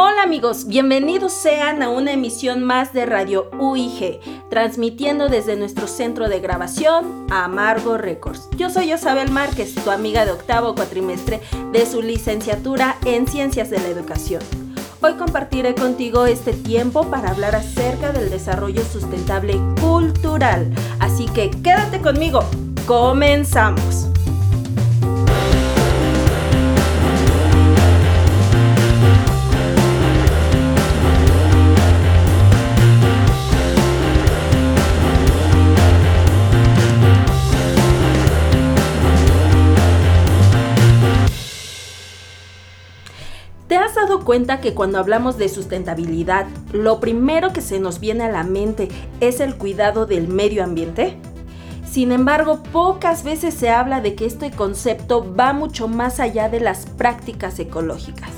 Hola amigos, bienvenidos sean a una emisión más de Radio UIG, transmitiendo desde nuestro centro de grabación, Amargo Records. Yo soy Isabel Márquez, tu amiga de octavo cuatrimestre de su licenciatura en Ciencias de la Educación. Hoy compartiré contigo este tiempo para hablar acerca del desarrollo sustentable cultural, así que quédate conmigo, comenzamos. Cuenta que cuando hablamos de sustentabilidad, lo primero que se nos viene a la mente es el cuidado del medio ambiente? Sin embargo, pocas veces se habla de que este concepto va mucho más allá de las prácticas ecológicas.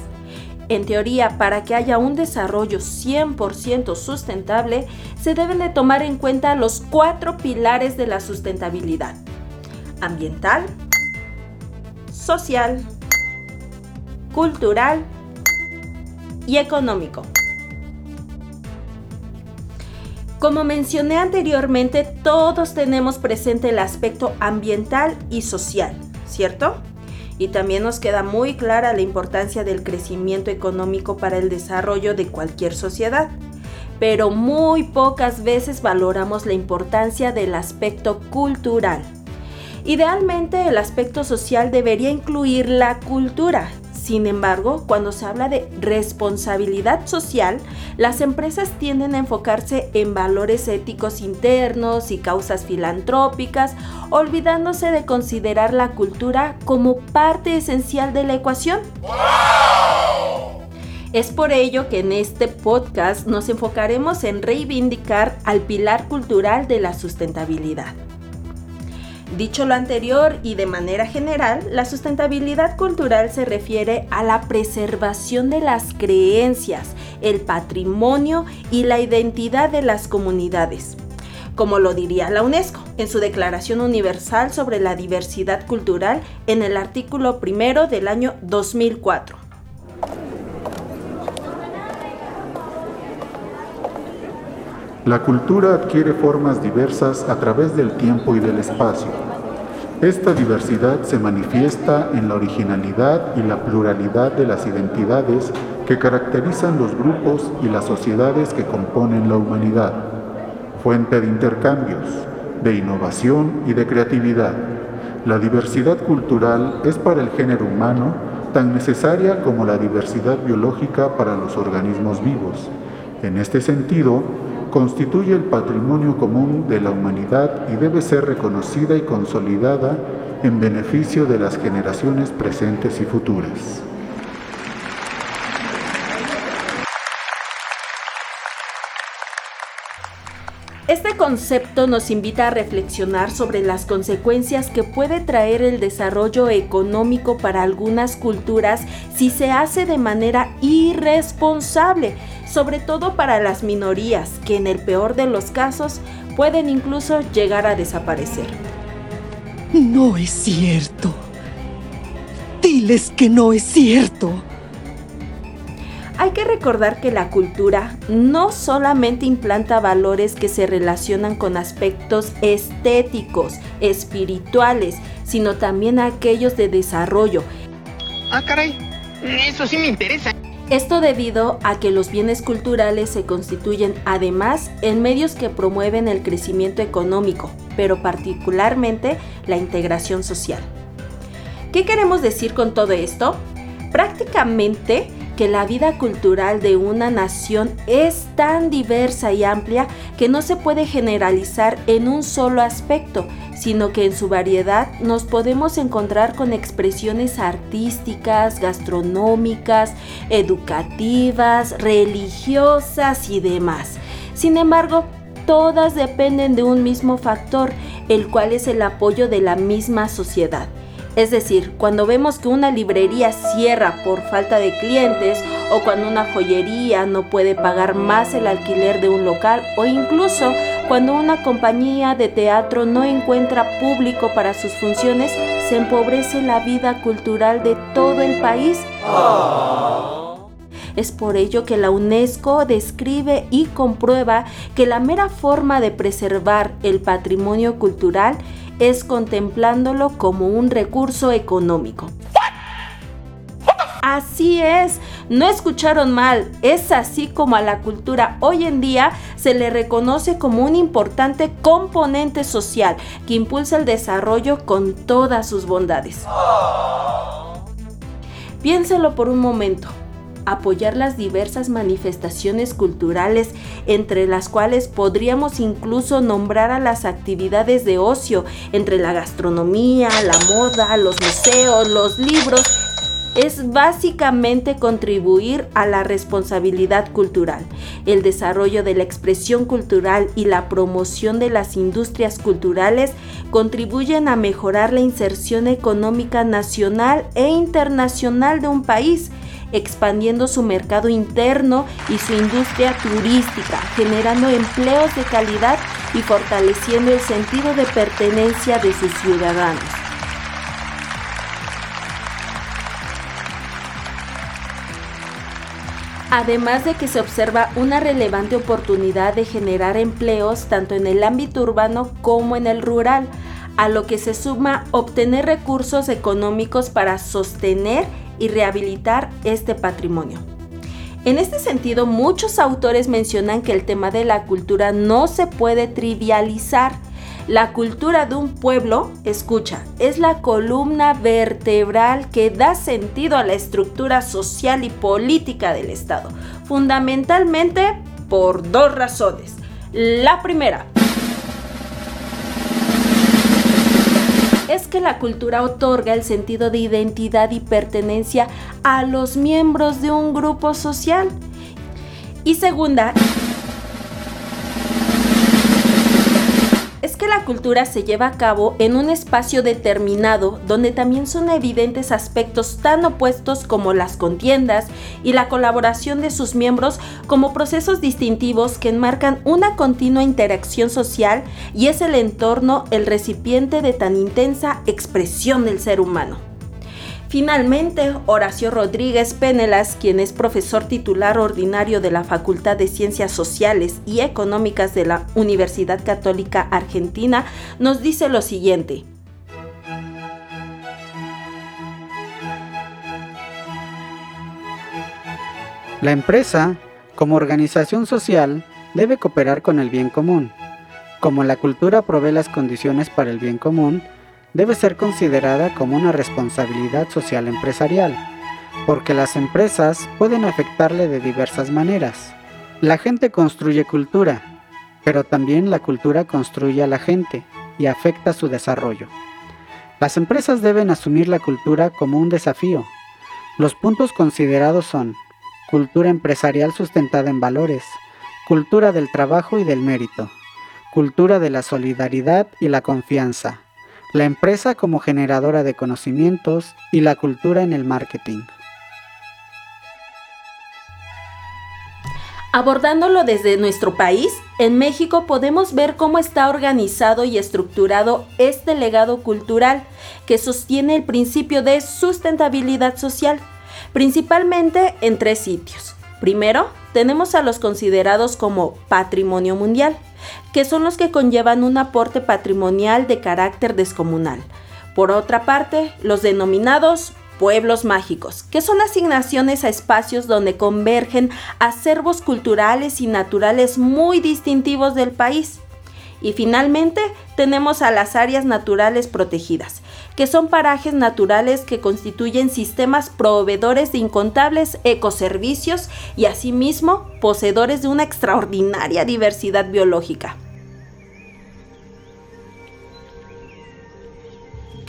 En teoría, para que haya un desarrollo 100% sustentable, se deben de tomar en cuenta los cuatro pilares de la sustentabilidad. Ambiental, social, cultural y económico. Como mencioné anteriormente, todos tenemos presente el aspecto ambiental y social, ¿cierto? Y también nos queda muy clara la importancia del crecimiento económico para el desarrollo de cualquier sociedad. Pero muy pocas veces valoramos la importancia del aspecto cultural. Idealmente el aspecto social debería incluir la cultura, sin embargo, cuando se habla de responsabilidad social, las empresas tienden a enfocarse en valores éticos internos y causas filantrópicas, olvidándose de considerar la cultura como parte esencial de la ecuación. Es por ello que en este podcast nos enfocaremos en reivindicar al pilar cultural de la sustentabilidad. Dicho lo anterior y de manera general, la sustentabilidad cultural se refiere a la preservación de las creencias, el patrimonio y la identidad de las comunidades. Como lo diría la UNESCO en su Declaración Universal sobre la Diversidad Cultural en el artículo primero del año 2004. La cultura adquiere formas diversas a través del tiempo y del espacio. Esta diversidad se manifiesta en la originalidad y la pluralidad de las identidades que caracterizan los grupos y las sociedades que componen la humanidad, fuente de intercambios, de innovación y de creatividad. La diversidad cultural es para el género humano tan necesaria como la diversidad biológica para los organismos vivos. En este sentido, constituye el patrimonio común de la humanidad y debe ser reconocida y consolidada en beneficio de las generaciones presentes y futuras. Este concepto nos invita a reflexionar sobre las consecuencias que puede traer el desarrollo económico para algunas culturas si se hace de manera irresponsable, sobre todo para las minorías, que en el peor de los casos pueden incluso llegar a desaparecer. No es cierto. Diles que no es cierto. Hay que recordar que la cultura no solamente implanta valores que se relacionan con aspectos estéticos, espirituales, sino también aquellos de desarrollo. Ah, caray, eso sí me interesa. Esto debido a que los bienes culturales se constituyen además en medios que promueven el crecimiento económico, pero particularmente la integración social. ¿Qué queremos decir con todo esto? Prácticamente que la vida cultural de una nación es tan diversa y amplia que no se puede generalizar en un solo aspecto, sino que en su variedad nos podemos encontrar con expresiones artísticas, gastronómicas, educativas, religiosas y demás. Sin embargo, todas dependen de un mismo factor, el cual es el apoyo de la misma sociedad. Es decir, cuando vemos que una librería cierra por falta de clientes o cuando una joyería no puede pagar más el alquiler de un local o incluso cuando una compañía de teatro no encuentra público para sus funciones, se empobrece la vida cultural de todo el país. Es por ello que la UNESCO describe y comprueba que la mera forma de preservar el patrimonio cultural es contemplándolo como un recurso económico. Así es, no escucharon mal, es así como a la cultura hoy en día se le reconoce como un importante componente social que impulsa el desarrollo con todas sus bondades. Piénselo por un momento apoyar las diversas manifestaciones culturales, entre las cuales podríamos incluso nombrar a las actividades de ocio, entre la gastronomía, la moda, los museos, los libros, es básicamente contribuir a la responsabilidad cultural, el desarrollo de la expresión cultural y la promoción de las industrias culturales contribuyen a mejorar la inserción económica nacional e internacional de un país expandiendo su mercado interno y su industria turística, generando empleos de calidad y fortaleciendo el sentido de pertenencia de sus ciudadanos. Además de que se observa una relevante oportunidad de generar empleos tanto en el ámbito urbano como en el rural, a lo que se suma obtener recursos económicos para sostener y rehabilitar este patrimonio. En este sentido, muchos autores mencionan que el tema de la cultura no se puede trivializar. La cultura de un pueblo, escucha, es la columna vertebral que da sentido a la estructura social y política del Estado, fundamentalmente por dos razones. La primera, es que la cultura otorga el sentido de identidad y pertenencia a los miembros de un grupo social. Y segunda, la cultura se lleva a cabo en un espacio determinado donde también son evidentes aspectos tan opuestos como las contiendas y la colaboración de sus miembros como procesos distintivos que enmarcan una continua interacción social y es el entorno el recipiente de tan intensa expresión del ser humano. Finalmente, Horacio Rodríguez Penelas, quien es profesor titular ordinario de la Facultad de Ciencias Sociales y Económicas de la Universidad Católica Argentina, nos dice lo siguiente. La empresa, como organización social, debe cooperar con el bien común. Como la cultura provee las condiciones para el bien común, debe ser considerada como una responsabilidad social empresarial, porque las empresas pueden afectarle de diversas maneras. La gente construye cultura, pero también la cultura construye a la gente y afecta su desarrollo. Las empresas deben asumir la cultura como un desafío. Los puntos considerados son cultura empresarial sustentada en valores, cultura del trabajo y del mérito, cultura de la solidaridad y la confianza, la empresa como generadora de conocimientos y la cultura en el marketing. Abordándolo desde nuestro país, en México podemos ver cómo está organizado y estructurado este legado cultural que sostiene el principio de sustentabilidad social, principalmente en tres sitios. Primero, tenemos a los considerados como patrimonio mundial, que son los que conllevan un aporte patrimonial de carácter descomunal. Por otra parte, los denominados pueblos mágicos, que son asignaciones a espacios donde convergen acervos culturales y naturales muy distintivos del país. Y finalmente tenemos a las áreas naturales protegidas, que son parajes naturales que constituyen sistemas proveedores de incontables ecoservicios y asimismo poseedores de una extraordinaria diversidad biológica.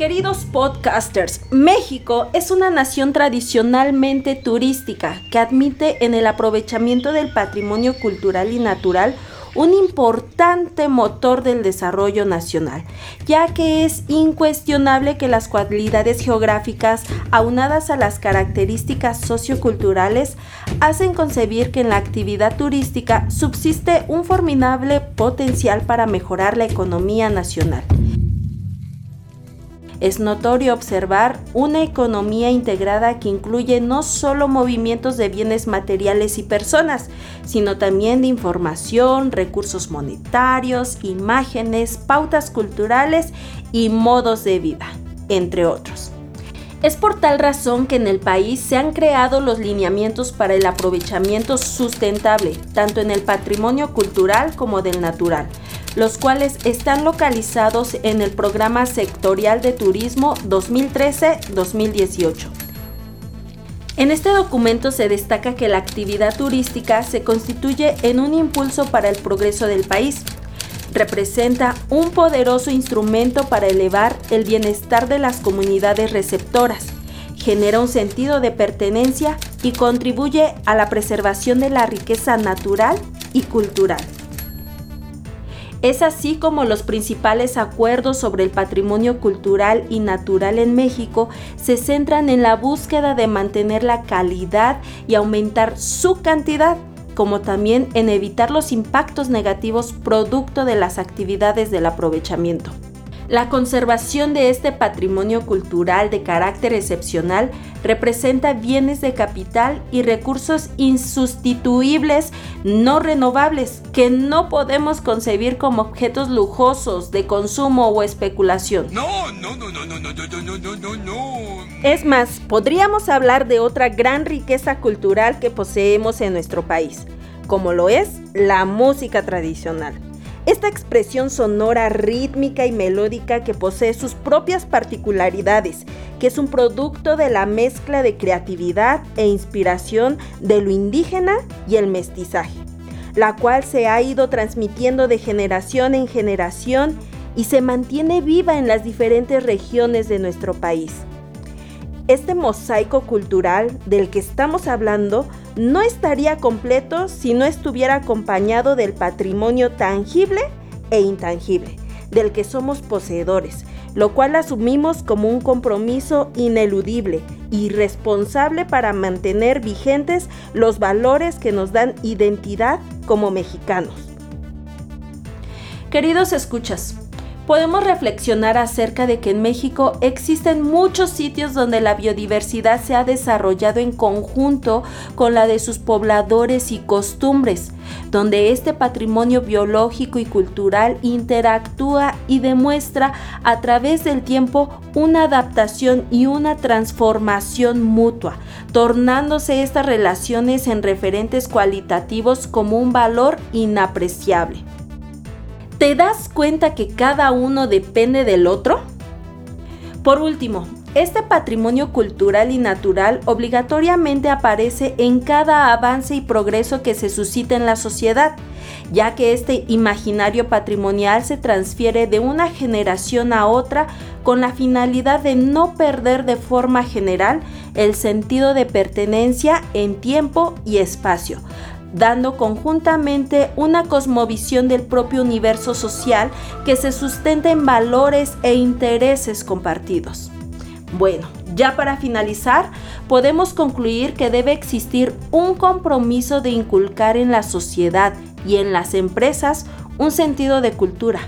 Queridos podcasters, México es una nación tradicionalmente turística que admite en el aprovechamiento del patrimonio cultural y natural un importante motor del desarrollo nacional, ya que es incuestionable que las cualidades geográficas, aunadas a las características socioculturales, hacen concebir que en la actividad turística subsiste un formidable potencial para mejorar la economía nacional. Es notorio observar una economía integrada que incluye no solo movimientos de bienes materiales y personas, sino también de información, recursos monetarios, imágenes, pautas culturales y modos de vida, entre otros. Es por tal razón que en el país se han creado los lineamientos para el aprovechamiento sustentable, tanto en el patrimonio cultural como del natural, los cuales están localizados en el Programa Sectorial de Turismo 2013-2018. En este documento se destaca que la actividad turística se constituye en un impulso para el progreso del país. Representa un poderoso instrumento para elevar el bienestar de las comunidades receptoras, genera un sentido de pertenencia y contribuye a la preservación de la riqueza natural y cultural. Es así como los principales acuerdos sobre el patrimonio cultural y natural en México se centran en la búsqueda de mantener la calidad y aumentar su cantidad, como también en evitar los impactos negativos producto de las actividades del aprovechamiento. La conservación de este patrimonio cultural de carácter excepcional representa bienes de capital y recursos insustituibles no renovables que no podemos concebir como objetos lujosos de consumo o especulación. No, no, no, no, no, no, no, no, no, no, no. Es más, podríamos hablar de otra gran riqueza cultural que poseemos en nuestro país, como lo es la música tradicional. Esta expresión sonora, rítmica y melódica que posee sus propias particularidades, que es un producto de la mezcla de creatividad e inspiración de lo indígena y el mestizaje, la cual se ha ido transmitiendo de generación en generación y se mantiene viva en las diferentes regiones de nuestro país. Este mosaico cultural del que estamos hablando no estaría completo si no estuviera acompañado del patrimonio tangible e intangible, del que somos poseedores, lo cual asumimos como un compromiso ineludible y responsable para mantener vigentes los valores que nos dan identidad como mexicanos. Queridos escuchas, podemos reflexionar acerca de que en México existen muchos sitios donde la biodiversidad se ha desarrollado en conjunto con la de sus pobladores y costumbres, donde este patrimonio biológico y cultural interactúa y demuestra a través del tiempo una adaptación y una transformación mutua, tornándose estas relaciones en referentes cualitativos como un valor inapreciable. ¿Te das cuenta que cada uno depende del otro? Por último, este patrimonio cultural y natural obligatoriamente aparece en cada avance y progreso que se suscita en la sociedad, ya que este imaginario patrimonial se transfiere de una generación a otra con la finalidad de no perder de forma general el sentido de pertenencia en tiempo y espacio, dando conjuntamente una cosmovisión del propio universo social que se sustenta en valores e intereses compartidos. Bueno, ya para finalizar, podemos concluir que debe existir un compromiso de inculcar en la sociedad y en las empresas un sentido de cultura,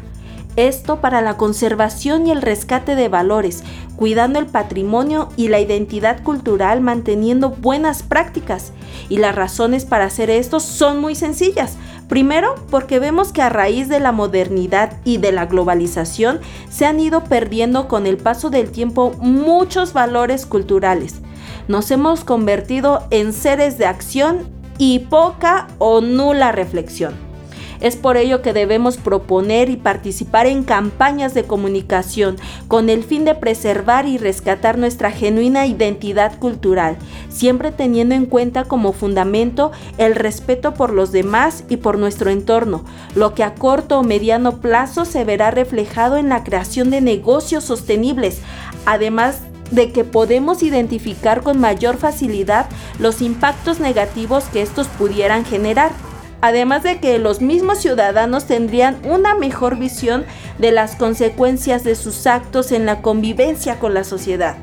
esto para la conservación y el rescate de valores, cuidando el patrimonio y la identidad cultural, manteniendo buenas prácticas. Y las razones para hacer esto son muy sencillas. Primero, porque vemos que a raíz de la modernidad y de la globalización se han ido perdiendo con el paso del tiempo muchos valores culturales. Nos hemos convertido en seres de acción y poca o nula reflexión. Es por ello que debemos proponer y participar en campañas de comunicación con el fin de preservar y rescatar nuestra genuina identidad cultural, siempre teniendo en cuenta como fundamento el respeto por los demás y por nuestro entorno, lo que a corto o mediano plazo se verá reflejado en la creación de negocios sostenibles, además de que podemos identificar con mayor facilidad los impactos negativos que estos pudieran generar además de que los mismos ciudadanos tendrían una mejor visión de las consecuencias de sus actos en la convivencia con la sociedad.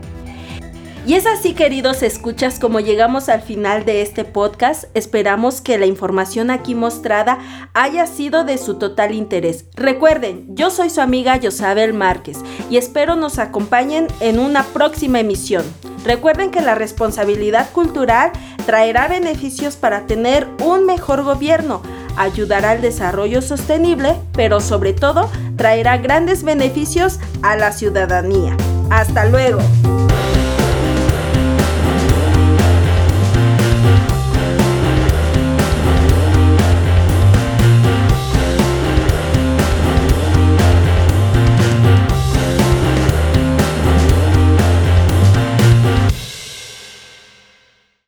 Y es así, queridos escuchas, como llegamos al final de este podcast. Esperamos que la información aquí mostrada haya sido de su total interés. Recuerden, yo soy su amiga Yosabel Márquez y espero nos acompañen en una próxima emisión. Recuerden que la responsabilidad cultural traerá beneficios para tener un mejor gobierno, ayudará al desarrollo sostenible, pero sobre todo traerá grandes beneficios a la ciudadanía. Hasta luego.